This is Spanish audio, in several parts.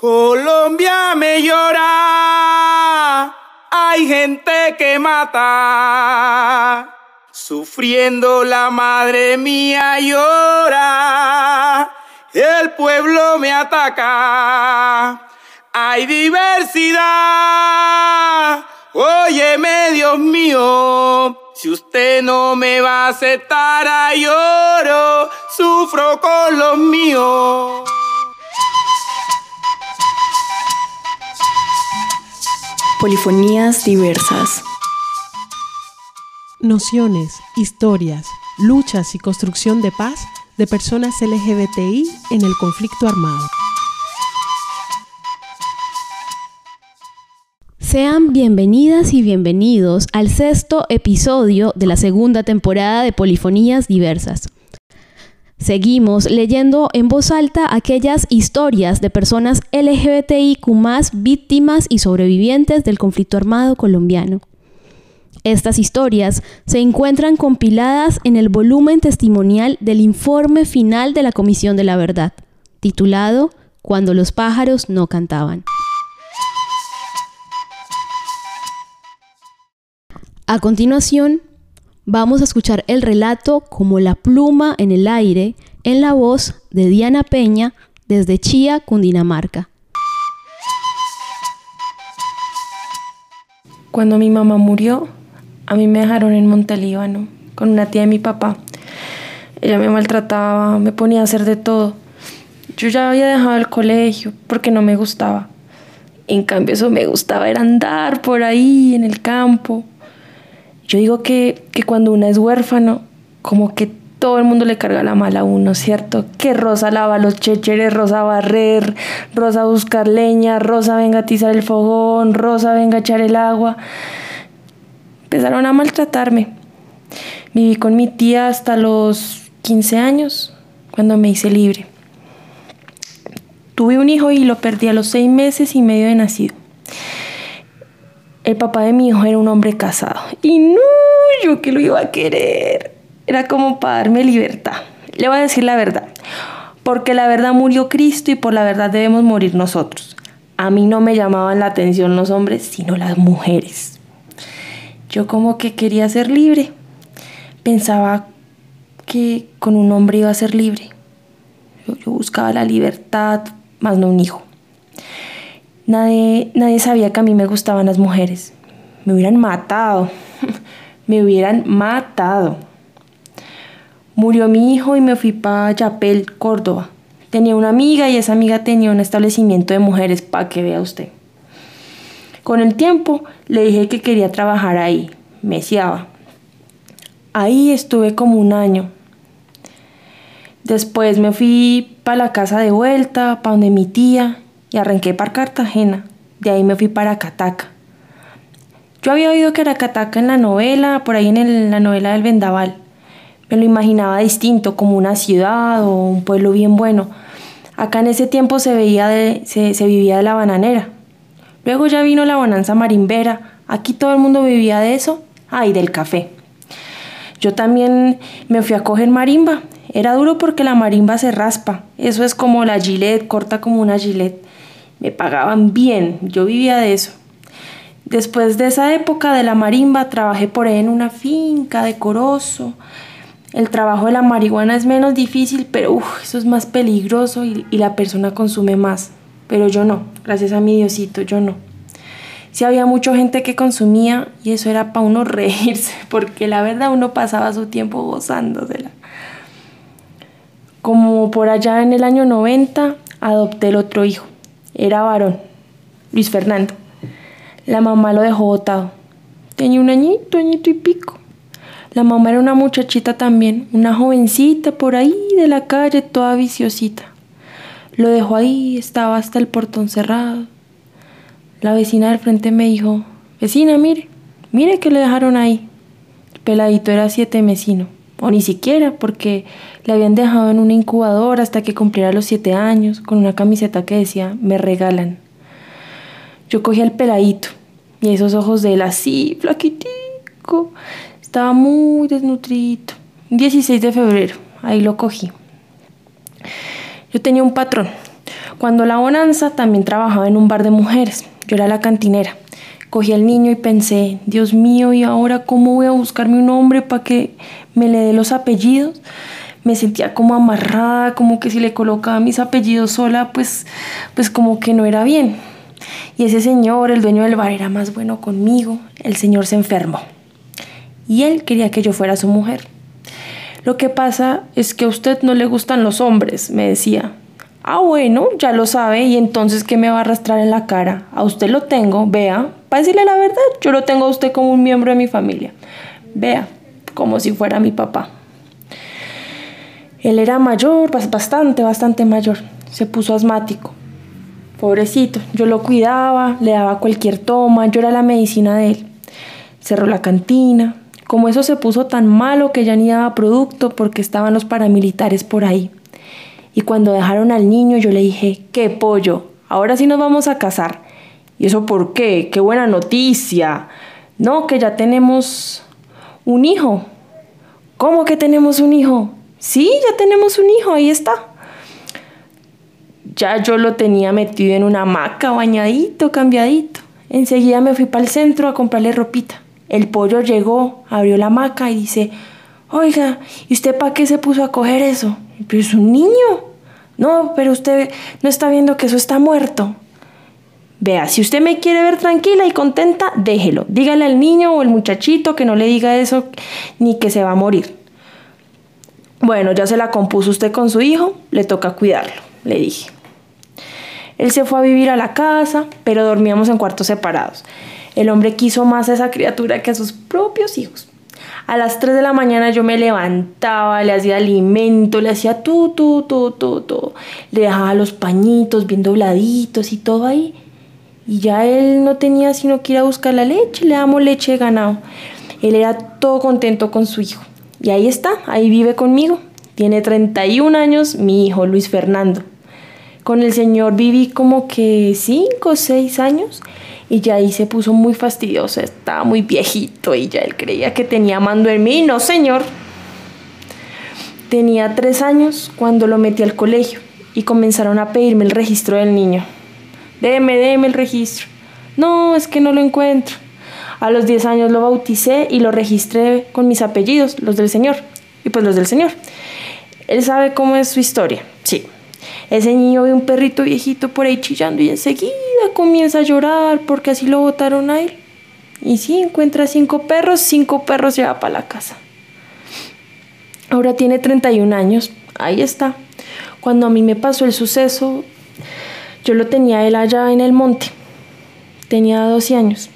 Colombia me llora, hay gente que mata, sufriendo la madre mía llora, el pueblo me ataca, hay diversidad, óyeme Dios mío, si usted no me va a aceptar lloro, sufro con los míos. Polifonías diversas. Nociones, historias, luchas y construcción de paz de personas LGBTI en el conflicto armado. Sean bienvenidas y bienvenidos al sexto episodio de la segunda temporada de Polifonías Diversas. Seguimos leyendo en voz alta aquellas historias de personas LGBTIQ víctimas y sobrevivientes del conflicto armado colombiano. Estas historias se encuentran compiladas en el volumen testimonial del informe final de la Comisión de la Verdad, titulado Cuando los pájaros no cantaban. A continuación, vamos a escuchar el relato como la pluma en el aire en la voz de Diana Peña desde Chía, Cundinamarca. Cuando mi mamá murió, a mí me dejaron en Montelíbano con una tía de mi papá. Ella me maltrataba, me ponía a hacer de todo. Yo ya había dejado el colegio porque no me gustaba. En cambio, eso me gustaba era andar por ahí en el campo, yo digo que, cuando uno es huérfano, como que todo el mundo le carga la mala a uno, ¿cierto? Que Rosa lava los checheres, Rosa barrer, Rosa buscar leña, Rosa venga a atizar el fogón, Rosa venga a echar el agua. Empezaron a maltratarme. Viví con mi tía hasta los 15 años, cuando me hice libre. Tuve un hijo y lo perdí a los seis meses y medio de nacido el papá de mi hijo era un hombre casado. Y no, yo que lo iba a querer. Era como para darme libertad. Le voy a decir la verdad. Porque la verdad murió Cristo y por la verdad debemos morir nosotros. A mí no me llamaban la atención los hombres, sino las mujeres. Yo como que quería ser libre. Pensaba que con un hombre iba a ser libre. Yo, yo buscaba la libertad, más no un hijo. Nadie, nadie sabía que a mí me gustaban las mujeres. Me hubieran matado. me hubieran matado. Murió mi hijo y me fui para Yapel, Córdoba. Tenía una amiga y esa amiga tenía un establecimiento de mujeres, para que vea usted. Con el tiempo le dije que quería trabajar ahí. Me Ahí estuve como un año. Después me fui para la casa de vuelta, para donde mi tía, y arranqué para Cartagena. De ahí me fui para Cataca. Yo había oído que era Cataca en la novela, por ahí en la novela del Vendaval. Me lo imaginaba distinto, como una ciudad o un pueblo bien bueno. Acá en ese tiempo se, veía se, se vivía de la bananera. Luego ya vino la bonanza marimbera. Aquí todo el mundo vivía de eso. Ah, y del café. Yo también me fui a coger marimba. Era duro porque la marimba se raspa. Eso es como la gilet, corta como una gilet me pagaban bien, yo vivía de eso. Después de esa época de la marimba, trabajé por ahí en una finca decoroso. El trabajo de la marihuana es menos difícil, pero eso es más peligroso y, y, la persona consume más. Pero yo no, gracias a mi Diosito, yo no. Sí había mucha gente que consumía y eso era para uno reírse, porque la verdad uno pasaba su tiempo gozándosela. Como por allá en el año 90, adopté el otro hijo. Era varón, Luis Fernando. La mamá lo dejó botado. Tenía un añito, añito y pico. La mamá era una muchachita también, una jovencita por ahí de la calle, toda viciosita. Lo dejó ahí, estaba hasta el portón cerrado. La vecina del frente me dijo, vecina, mire, mire que le dejaron ahí. El peladito era siete mesino o ni siquiera, porque le habían dejado en una incubadora hasta que cumpliera los siete años, con una camiseta que decía, me regalan. Yo cogí al peladito, y esos ojos de él así, flaquitico, estaba muy desnutrido. 16 de febrero, ahí lo cogí. Yo tenía un patrón, Cuando la bonanza también trabajaba en un bar de mujeres. Yo era la cantinera. Cogí al niño y pensé, Dios mío, ¿y ahora cómo voy a buscarme un hombre para que me le dé los apellidos? Me sentía como amarrada, como que si le colocaba mis apellidos sola, pues, pues como que no era bien. Y ese señor, el dueño del bar, era más bueno conmigo. El señor se enfermó. Y él quería que yo fuera su mujer. Lo que pasa es que a usted no le gustan los hombres, me decía. Ah, bueno, ya lo sabe, y entonces ¿qué me va a arrastrar en la cara? A usted lo tengo, vea, para decirle la verdad, yo lo tengo a usted como un miembro de mi familia. Vea, como si fuera mi papá. Él era mayor, bastante, bastante mayor. Se puso asmático. Pobrecito, yo lo cuidaba, le daba cualquier toma, yo era la medicina de él. Cerró la cantina. Como eso se puso tan malo que ya ni daba producto porque estaban los paramilitares por ahí. Y cuando dejaron al niño yo le dije, qué pollo, ahora sí nos vamos a casar. ¿Y eso por qué? Qué buena noticia. No, que ya tenemos un hijo. ¿Cómo que tenemos un hijo? Sí, ya tenemos un hijo, ahí está. Ya yo lo tenía metido en una hamaca, bañadito, cambiadito. Enseguida me fui para el centro a comprarle ropita. El pollo llegó, abrió la hamaca y dice, oiga, ¿y usted para qué se puso a coger eso? Pero es un niño. No, pero usted no está viendo que eso está muerto. Vea, si usted me quiere ver tranquila y contenta, déjelo. Dígale al niño o el muchachito que no le diga eso ni que se va a morir. Bueno, ya se la compuso usted con su hijo, le toca cuidarlo, le dije. Él se fue a vivir a la casa, pero dormíamos en cuartos separados. El hombre quiso más a esa criatura que a sus propios hijos. A las 3 de la mañana yo me levantaba, le hacía alimento, le hacía tú, tú, tú, tú. Le dejaba los pañitos bien dobladitos y todo ahí. Y ya él no tenía sino que ir a buscar la leche, le damos leche de ganado. Él era todo contento con su hijo. Y ahí está, ahí vive conmigo. Tiene 31 años mi hijo Luis Fernando. Con el señor viví como que 5 o 6 años y ya ahí se puso muy fastidioso, estaba muy viejito y ya él creía que tenía mando en mí. No, señor. Tenía tres años cuando lo metí al colegio y comenzaron a pedirme el registro del niño. Deme, deme el registro. No, es que no lo encuentro. A los 10 años lo bauticé y lo registré con mis apellidos, los del Señor. Y pues los del Señor. Él sabe cómo es su historia. Sí. Ese niño ve un perrito viejito por ahí chillando y enseguida comienza a llorar porque así lo botaron a él. Y sí, encuentra cinco perros, cinco perros lleva para la casa. Ahora tiene 31 años, ahí está. Cuando a mí me pasó el suceso, yo lo tenía él allá en el monte. Tenía 12 años.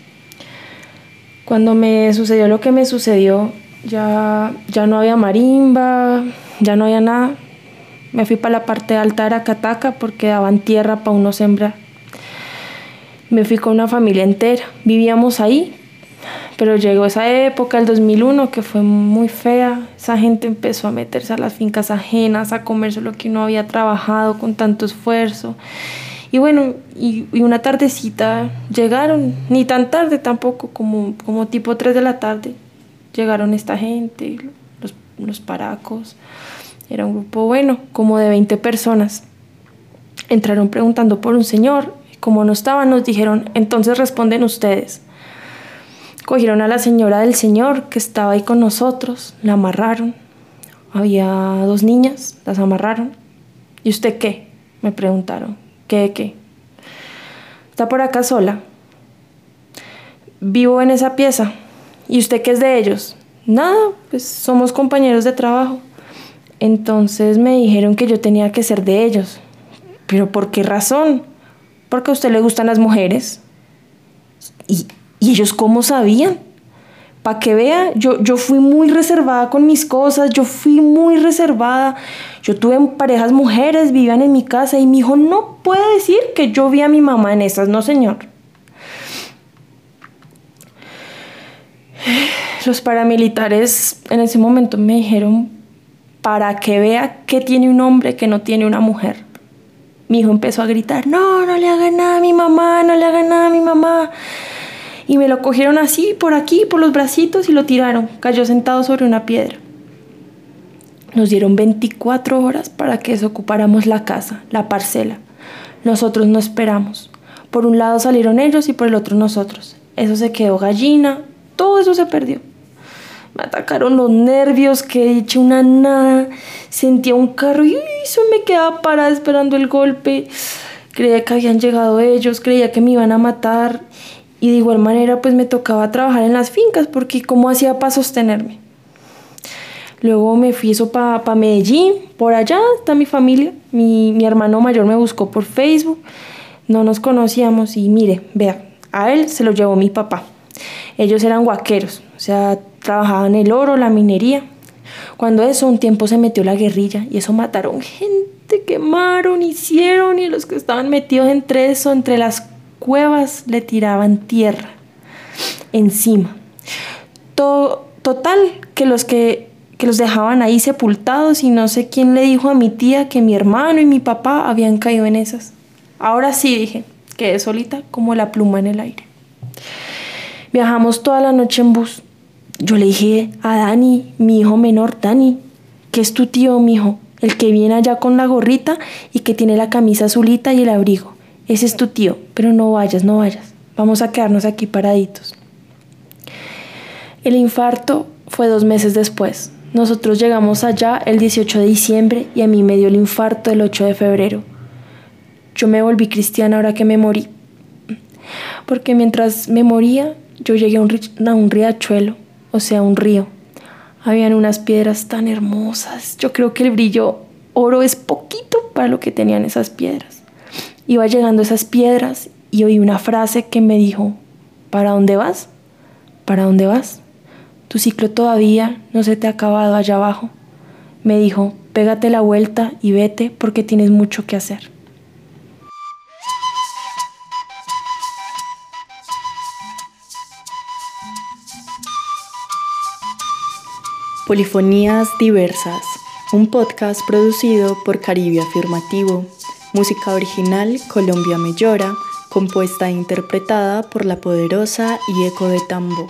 Cuando me sucedió lo que me sucedió, ya, ya no había marimba, ya no había nada. Me fui para la parte alta de Aracataca porque daban tierra para uno sembrar. Me fui con una familia entera. Vivíamos ahí, pero llegó esa época, el 2001, que fue muy fea. Esa gente empezó a meterse a las fincas ajenas, a comerse lo que uno había trabajado con tanto esfuerzo. Y bueno, y, una tardecita llegaron, ni tan tarde tampoco, como, como tipo 3 de la tarde, llegaron esta gente, los, los paracos. Era un grupo bueno, como de 20 personas. Entraron preguntando por un señor. Como no estaban, nos dijeron, entonces responden ustedes. Cogieron a la señora del señor que estaba ahí con nosotros, la amarraron. Había dos niñas, las amarraron. ¿Y usted qué? Me preguntaron. ¿Qué qué? Está por acá sola. Vivo en esa pieza. ¿Y usted qué es de ellos? Nada, pues somos compañeros de trabajo. Entonces me dijeron que yo tenía que ser de ellos. ¿Pero por qué razón? Porque a usted le gustan las mujeres. ¿Y, y ellos cómo sabían? Para que vea, yo, yo fui muy reservada con mis cosas, yo fui muy reservada. Yo tuve parejas mujeres, vivían en mi casa y mi hijo no puede decir que yo vi a mi mamá en esas, no señor. Los paramilitares en ese momento me dijeron para que vea que tiene un hombre que no tiene una mujer. Mi hijo empezó a gritar, no, no le haga nada a mi mamá, no le haga nada a mi mamá. Y me lo cogieron así, por aquí, por los bracitos y lo tiraron. Cayó sentado sobre una piedra. Nos dieron 24 horas para que desocupáramos la casa, la parcela. Nosotros no esperamos. Por un lado salieron ellos y por el otro nosotros. Eso se quedó gallina, todo eso se perdió. Me atacaron los nervios, que hecho una nada. Sentía un carro y eso me quedaba parada esperando el golpe. Creía que habían llegado ellos, creía que me iban a matar. Y de igual manera pues me tocaba trabajar en las fincas porque ¿cómo hacía para sostenerme? Luego me fui eso para pa Medellín, por allá está mi familia. Mi, mi hermano mayor me buscó por Facebook. No nos conocíamos y mire, vea, a él se lo llevó mi papá. Ellos eran guaqueros, o sea, trabajaban el oro, la minería. Cuando eso, un tiempo se metió la guerrilla y eso mataron gente, quemaron, hicieron y los que estaban metidos entre eso, entre las cuevas, le tiraban tierra encima. Todo, total, que los que, que los dejaban ahí sepultados y no sé quién le dijo a mi tía que mi hermano y mi papá habían caído en esas. Ahora sí dije, quedé solita como la pluma en el aire. Viajamos toda la noche en bus. Yo le dije a Dani, mi hijo menor, Dani, que es tu tío, mi hijo, el que viene allá con la gorrita y que tiene la camisa azulita y el abrigo. Ese es tu tío, pero no vayas, no vayas. Vamos a quedarnos aquí paraditos. El infarto fue dos meses después. Nosotros llegamos allá el 18 de diciembre y a mí me dio el infarto el 8 de febrero. Yo me volví cristiana ahora que me morí. Porque mientras me moría, yo llegué a un, riachuelo, o sea, un río. Habían unas piedras tan hermosas. Yo creo que el brillo oro es poquito para lo que tenían esas piedras. Iba llegando a esas piedras y oí una frase que me dijo, ¿para dónde vas? ¿Para dónde vas? Tu ciclo todavía no se te ha acabado allá abajo. Me dijo, pégate la vuelta y vete porque tienes mucho que hacer. Polifonías Diversas, un podcast producido por Caribe Afirmativo, música original Colombia Mellora, compuesta e interpretada por La Poderosa y Eco de Tambo.